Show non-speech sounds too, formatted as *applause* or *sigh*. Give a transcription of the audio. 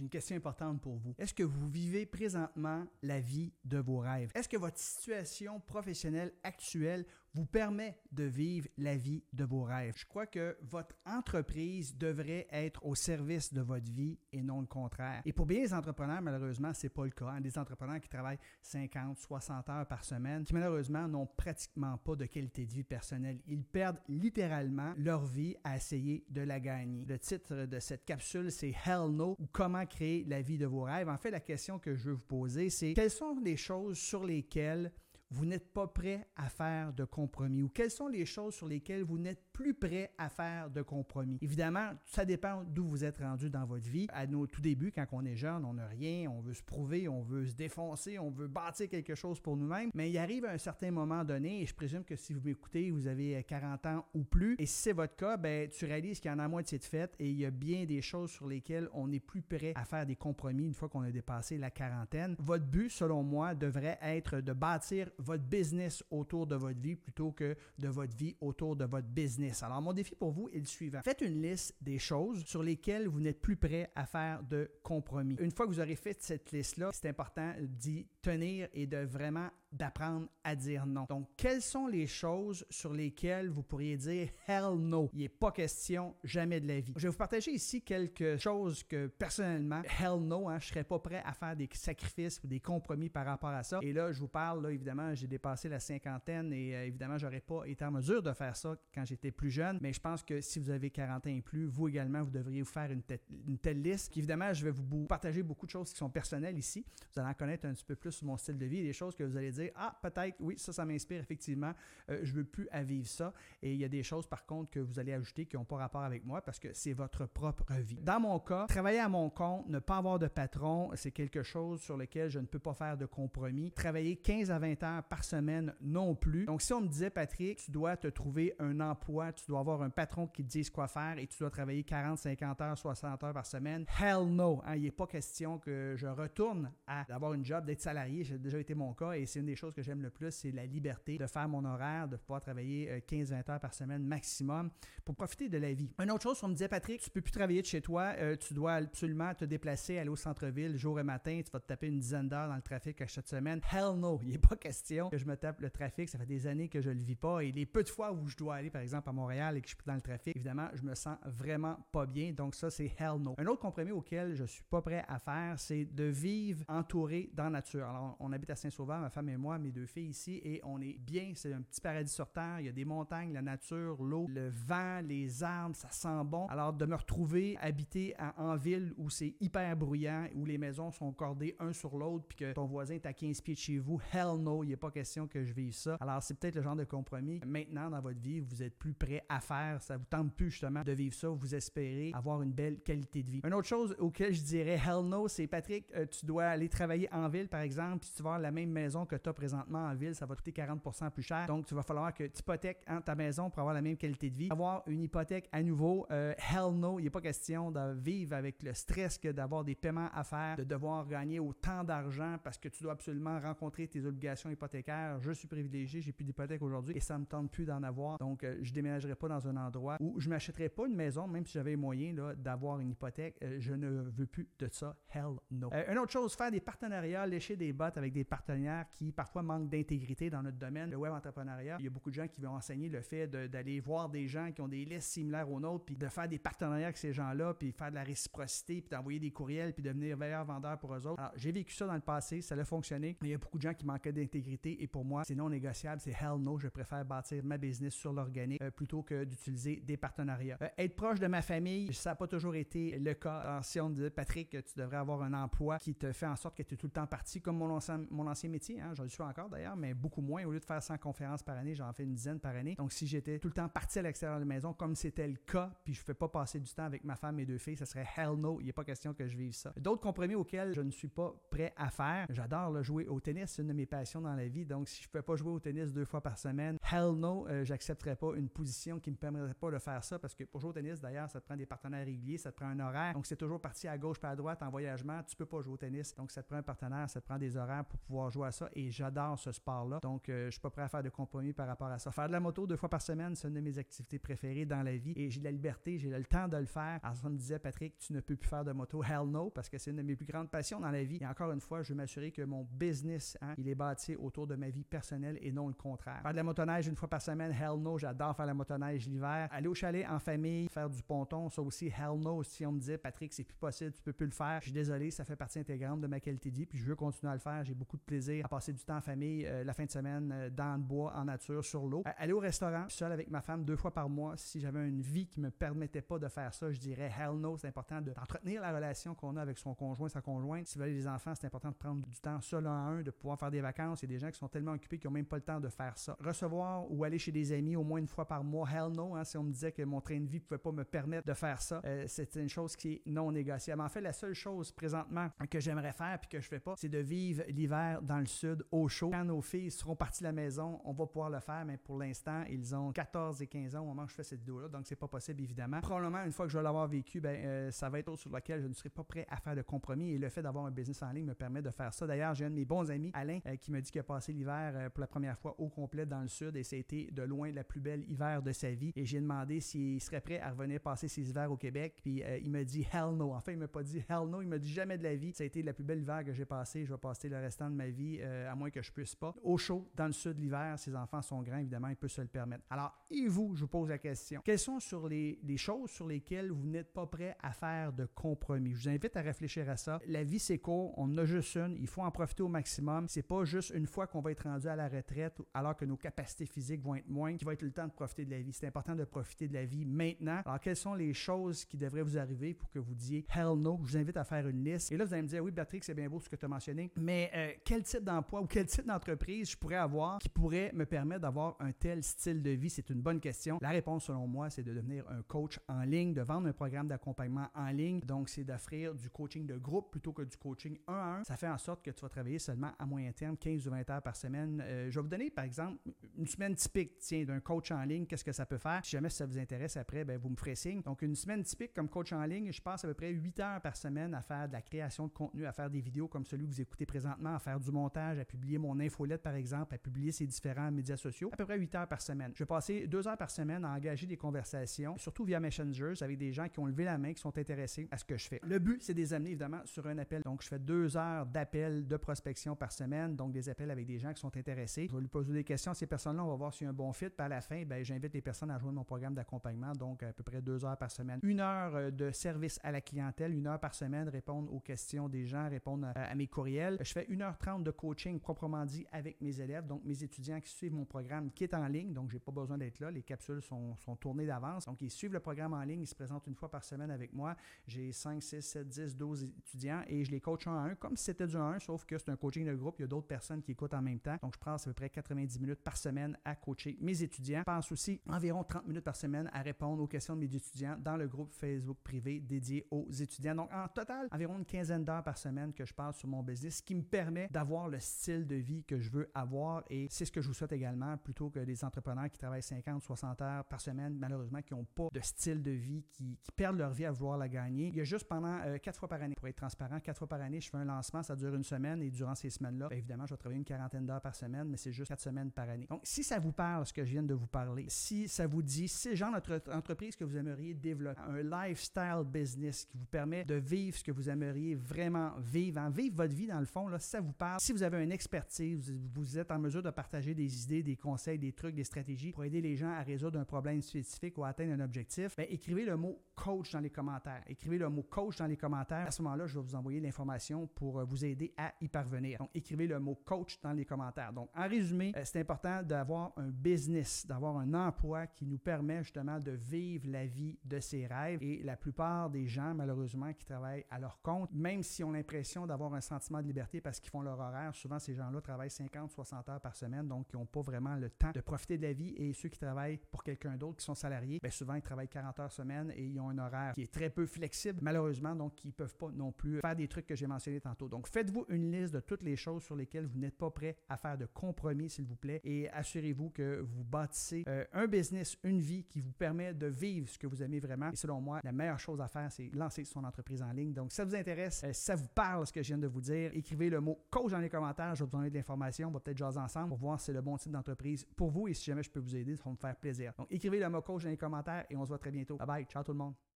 une question importante pour vous. Est-ce que vous vivez présentement la vie de vos rêves? Est-ce que votre situation professionnelle actuelle vous permet de vivre la vie de vos rêves. Je crois que votre entreprise devrait être au service de votre vie et non le contraire. Et pour bien les entrepreneurs, malheureusement, c'est pas le cas. Hein. Des entrepreneurs qui travaillent 50, 60 heures par semaine, qui malheureusement n'ont pratiquement pas de qualité de vie personnelle. Ils perdent littéralement leur vie à essayer de la gagner. Le titre de cette capsule, c'est Hell No ou comment créer la vie de vos rêves. En fait, la question que je veux vous poser, c'est quelles sont les choses sur lesquelles vous n'êtes pas prêt à faire de compromis? Ou quelles sont les choses sur lesquelles vous n'êtes plus prêt à faire de compromis? Évidemment, ça dépend d'où vous êtes rendu dans votre vie. À nos tout débuts, quand on est jeune, on n'a rien, on veut se prouver, on veut se défoncer, on veut bâtir quelque chose pour nous-mêmes. Mais il arrive à un certain moment donné, et je présume que si vous m'écoutez, vous avez 40 ans ou plus, et si c'est votre cas, ben, tu réalises qu'il y en a moitié de fait et il y a bien des choses sur lesquelles on n'est plus prêt à faire des compromis une fois qu'on a dépassé la quarantaine. Votre but, selon moi, devrait être de bâtir votre business autour de votre vie plutôt que de votre vie autour de votre business. Alors, mon défi pour vous est le suivant. Faites une liste des choses sur lesquelles vous n'êtes plus prêt à faire de compromis. Une fois que vous aurez fait cette liste-là, c'est important d'y tenir et de vraiment d'apprendre à dire non. Donc, quelles sont les choses sur lesquelles vous pourriez dire hell no? Il n'est pas question jamais de la vie. Je vais vous partager ici quelque chose que personnellement, hell no, hein, je ne serais pas prêt à faire des sacrifices ou des compromis par rapport à ça. Et là, je vous parle, là, évidemment, j'ai dépassé la cinquantaine et euh, évidemment, j'aurais pas été en mesure de faire ça quand j'étais plus jeune. Mais je pense que si vous avez 40 ans et plus, vous également, vous devriez vous faire une, telle liste. Évidemment, je vais vous partager beaucoup de choses qui sont personnelles ici. Vous allez en connaître un petit peu plus sur mon style de vie, des choses que vous allez dire ah, peut-être, oui, ça, ça m'inspire effectivement, euh, je veux plus à vivre ça. Et il y a des choses, par contre, que vous allez ajouter qui n'ont pas rapport avec moi parce que c'est votre propre vie. Dans mon cas, travailler à mon compte, ne pas avoir de patron, c'est quelque chose sur lequel je ne peux pas faire de compromis. Travailler 15 à 20 heures par semaine non plus. Donc, si on me disait, Patrick, tu dois te trouver un emploi, tu dois avoir un patron qui te dise quoi faire et tu dois travailler 40, 50 heures, 60 heures par semaine, hell no. Hein, il n'est pas question que je retourne à avoir une job, d'être salarié. J'ai déjà été mon cas et c'est une des choses que j'aime le plus, c'est la liberté de faire mon horaire, de pouvoir travailler 15-20 euh, heures par semaine maximum pour profiter de la vie. Une autre chose, on me disait, Patrick, tu peux plus travailler de chez toi, euh, tu dois absolument te déplacer, aller au centre-ville jour et matin, tu vas te taper une dizaine d'heures dans le trafic chaque semaine. Hell no, il n'est pas question que je me tape le trafic, ça fait des années que je le vis pas et les peu de fois où je dois aller, par exemple, à Montréal et que je suis dans le trafic, évidemment, je me sens vraiment pas bien, donc ça, c'est hell no. Un autre compromis auquel je suis pas prêt à faire, c'est de vivre entouré dans la nature. Alors, on habite à Saint-Sauveur, ma femme et moi, mes deux filles ici, et on est bien. C'est un petit paradis sur Terre. Il y a des montagnes, la nature, l'eau, le vent, les arbres, ça sent bon. Alors, de me retrouver habité en, ville où c'est hyper bruyant, où les maisons sont cordées un sur l'autre, puis que ton voisin est à 15 pieds de chez vous, hell no, n'est pas question que je vive ça. Alors, c'est peut-être le genre de compromis. Maintenant, dans votre vie, vous êtes plus prêt à faire. Ça vous tente plus justement de vivre ça. Vous espérez avoir une belle qualité de vie. Une autre chose auquel je dirais *laughs* hell no, c'est Patrick, euh, tu dois aller travailler en ville, par exemple, puis tu vas avoir la même maison que tu as présentement en ville, ça va coûter 40% plus cher. Donc, tu vas falloir que tu hypothèques ta maison pour avoir la même qualité de vie. Avoir une hypothèque à nouveau, euh, hell no, il n'est pas question de vivre avec le stress que d'avoir des paiements à faire, de devoir gagner autant d'argent parce que tu dois absolument rencontrer tes obligations Je suis privilégié, j'ai plus d'hypothèque aujourd'hui et ça me tente plus d'en avoir. Donc, euh, je déménagerai pas dans un endroit où je m'achèterai pas une maison, même si j'avais moyen d'avoir une hypothèque. Euh, je ne veux plus de ça. Hell no. une autre chose, faire des partenariats, lécher des bottes avec des partenaires qui parfois manquent d'intégrité dans notre domaine, le web entrepreneuriat. Il y a beaucoup de gens qui vont enseigner le fait d'aller voir des gens qui ont des listes similaires aux nôtres, puis de faire des partenariats avec ces gens-là, puis faire de la réciprocité, puis d'envoyer des courriels, puis devenir meilleur vendeur pour eux autres. Alors, j'ai vécu ça dans le passé, ça a fonctionné, mais il y a beaucoup de gens qui manquaient d'intégrité, et pour moi, c'est non négociable, c'est hell no. Je préfère bâtir ma business sur l'organique euh, plutôt que d'utiliser des partenariats. Euh, être proche de ma famille, ça n'a pas toujours été le cas. Si on dit, Patrick, tu devrais avoir un emploi qui te fait en sorte que tu es tout le temps parti, comme mon ancien, mon ancien métier, hein, j'en suis encore d'ailleurs, mais beaucoup moins. Au lieu de faire 100 conférences par année, j'en fais une dizaine par année. Donc, si j'étais tout le temps parti à l'extérieur de la maison, comme c'était le cas, puis je ne fais pas passer du temps avec ma femme et deux filles, ça serait hell no. Il n'est pas question que je vive ça. D'autres compromis auxquels je ne suis pas prêt à faire. J'adore jouer au tennis, c'est une de mes passions dans la vie. Donc, si je ne peux pas jouer au tennis deux fois par semaine, hell no, euh, j'accepterais pas une position qui ne me permettrait pas de faire ça parce que pour jouer au tennis, d'ailleurs, ça te prend des partenaires réguliers, ça te prend un horaire. Donc, c'est toujours parti à gauche pas à droite en voyagement. Tu peux pas jouer au tennis. Donc, ça te prend un partenaire, ça te prend des horaires pour pouvoir jouer à ça et j'adore ce sport-là. Donc, je je suis pas prêt à faire de compromis par rapport à ça. Faire de la moto deux fois par semaine, c'est une de mes activités préférées dans la vie et j'ai la liberté, j'ai le temps de le faire. Alors, ça me disait, Patrick, tu ne peux plus faire de moto. *laughs* Hell no, parce que c'est une de mes plus grandes passions dans la vie. Et encore une fois, je veux m'assurer que mon business, hein, il est bâti autour de ma vie personnelle et non le contraire. Faire de la motoneige une fois par semaine, hell no, j'adore faire la motoneige l'hiver. Aller au chalet en famille, faire du ponton, ça aussi, hell no. Si on me disait, Patrick, c'est plus possible, tu peux plus le faire, je suis désolé, ça fait partie intégrante de ma qualité de vie, puis je veux continuer à le faire. J'ai beaucoup de plaisir à passer du temps en famille euh, la fin de semaine euh, dans le bois, en nature, sur l'eau. Aller au restaurant, seul avec ma femme deux fois par mois, si j'avais une vie qui me permettait pas de faire ça, je dirais hell no, c'est important d'entretenir la relation qu'on a avec son conjoint, sa conjointe. Si vous avez des enfants, c'est important de prendre du temps seul à un, de pouvoir faire des vacances. Il y a des qui sont tellement occupés qu'ils n'ont même pas le temps de faire ça. Recevoir ou aller chez des amis au moins une fois par mois, hell no. Hein, si on me disait que mon train de vie ne pouvait pas me permettre de faire ça, euh, c'est une chose qui est non négociable. En fait, la seule chose présentement que j'aimerais faire puis que je fais pas, c'est de vivre l'hiver dans le sud au chaud. Quand nos filles seront parties de la maison, on va pouvoir le faire, mais pour l'instant, ils ont 14 et 15 ans au moment où je fais cette vidéo-là, donc c'est pas possible évidemment. Probablement, une fois que je vais l'avoir vécu, ben, euh, ça va être autre sur lequel je ne serai pas prêt à faire de compromis et le fait d'avoir un business en ligne me permet de faire ça. D'ailleurs, j'ai un de mes bons amis, Alain, euh, qui me dit qu'il passé l'hiver euh, pour la première fois au complet dans le sud et c'était de loin la plus belle hiver de sa vie. Et j'ai demandé s'il serait prêt à revenir passer ses hivers au Québec. Puis il me dit hell no. Enfin, il m'a pas dit hell no, il m'a dit jamais de la vie. Ça a été la plus belle hiver que j'ai passé. Je vais passer le restant de ma vie, à moins que je puisse pas. Au chaud, dans le sud l'hiver, ses enfants sont grands, évidemment, il peut se le permettre. Alors, et vous, je vous pose la question. Quelles sont sur les, les choses sur lesquelles vous n'êtes pas prêt à faire de compromis? Je vous invite à réfléchir à ça. La vie, c'est court. On en a juste une. Il faut en profiter au maximum. C'est pas juste une fois qu'on va être rendu à la retraite alors que nos capacités physiques vont être moins qu'il va être le temps de profiter de la vie. C'est important de profiter de la vie maintenant. Alors, quelles sont les choses qui devraient vous arriver pour que vous disiez hell no? Je vous invite à faire une liste? Et là, vous allez me dire, oui, Patrick, c'est bien beau ce que tu as mentionné, mais euh, quel type d'emploi ou quel type d'entreprise je pourrais avoir qui pourrait me permettre d'avoir un tel style de vie? C'est une bonne question. La réponse, selon moi, c'est de devenir un coach en ligne, de vendre un programme d'accompagnement en ligne. Donc, c'est d'offrir du coaching de groupe plutôt que du coaching un à un. Ça fait en sorte que tu vas travailler seulement à moyen terme, 15 ou 20 heures par semaine. Euh, je vais vous donner, par exemple, une semaine typique, tiens, d'un coach en ligne, qu'est-ce que ça peut faire? Si jamais ça vous intéresse après, ben, vous me ferez signe. Donc, une semaine typique comme coach en ligne, je passe à peu près 8 heures par semaine à faire de la création de contenu, à faire des vidéos comme celui que vous écoutez présentement, à faire du montage, à publier mon infolette, par exemple, à publier ces différents médias sociaux. À peu près 8 heures par semaine. Je vais passer 2 heures par semaine à engager des conversations, surtout via Messengers, avec des gens qui ont levé la main, qui sont intéressés à ce que je fais. Le but, c'est de les amener évidemment sur un appel. Donc, je fais deux heures d'appels de prospection par semaine, donc des appels avec des gens qui sont intéressés. Je vais lui poser des questions à ces personnes-là, on va voir s'il y a un bon fit. À la fin, ben, j'invite les personnes à rejoindre mon programme d'accompagnement, donc à peu près deux heures par semaine. Une heure euh, de service à la clientèle, une heure par semaine, répondre aux questions des gens, répondre à, mes courriels. Je fais une heure trente de coaching proprement dit avec mes élèves, donc mes étudiants qui suivent mon programme qui est en ligne, donc j'ai pas besoin d'être là. Les capsules sont, sont tournées d'avance. Donc, ils suivent le programme en ligne, ils se présentent une fois par semaine avec moi. J'ai 5, 6, 7, 10, 12 étudiants et je les coach un à un comme si c'était du 1 1, sauf que c'est un coaching de groupe. Il y a d'autres personnes qui en même temps. Donc, je passe à peu près 90 minutes par semaine à coacher mes étudiants. Je passe aussi environ 30 minutes par semaine à répondre aux questions de mes étudiants dans le groupe Facebook privé dédié aux étudiants. Donc, en total, environ une quinzaine d'heures par semaine que je passe sur mon business, ce qui me permet d'avoir le style de vie que je veux avoir et c'est ce que je vous souhaite également plutôt que des entrepreneurs qui travaillent 50, 60 heures par semaine, malheureusement, qui n'ont pas de style de vie, qui, perdent leur vie à vouloir la gagner. Il y a juste pendant euh, quatre fois par année, pour être transparent, quatre fois par année, je fais un lancement, ça dure une semaine et durant ces semaines-là, ben, évidemment, je vais travailler une quarantaine d'heures par semaine, mais c'est juste quatre semaines par année. Donc, si ça vous parle, ce que je viens de vous parler, si ça vous dit, c'est genre notre entreprise que vous aimeriez développer, un lifestyle business qui vous permet de vivre ce que vous aimeriez vraiment vivre, hein, vivre votre vie dans le fond, là, si ça vous parle, si vous avez une expertise, vous êtes en mesure de partager des idées, des conseils, des trucs, des stratégies pour aider les gens à résoudre un problème spécifique ou à atteindre un objectif, bien, écrivez le mot coach dans les commentaires. Écrivez le mot coach dans les commentaires. À ce moment-là, je vais vous envoyer l'information pour euh, vous aider à y parvenir. Donc, écrivez le mot coach dans les commentaires. Donc, en résumé, euh, c'est important d'avoir un business, d'avoir un emploi qui nous permet justement de vivre la vie de ses rêves. Et la plupart des gens, malheureusement, qui travaillent à leur compte, même s'ils ont l'impression d'avoir un sentiment de liberté parce qu'ils font leur horaire, souvent ces gens-là travaillent 50, 60 heures par semaine, donc ils n'ont pas vraiment le temps de profiter de la vie. Et ceux qui travaillent pour quelqu'un d'autre, qui sont salariés, bien souvent ils travaillent 40 heures semaine et ils ont un horaire qui est très peu flexible, malheureusement, donc ils ne peuvent pas non plus faire des trucs que j'ai mentionnés tantôt. Donc faites-vous une liste de toutes les choses sur lesquelles vous n'êtes pas prêt à faire de compromis, s'il vous plaît, et assurez-vous que vous bâtissez euh, un business, une vie qui vous permet de vivre ce que vous aimez vraiment. Et selon moi, la meilleure chose à faire, c'est lancer son entreprise en ligne. Donc, si ça vous intéresse, euh, si ça vous parle ce que je viens de vous dire, écrivez le mot coach dans les commentaires. Je vais vous donner de l'information. On va peut-être jaser ensemble pour voir si c'est le bon type d'entreprise pour vous et si jamais je peux vous aider, ça va me faire plaisir. Donc, écrivez le mot coach dans les commentaires et on se voit très bientôt. Bye bye. Ciao tout le monde.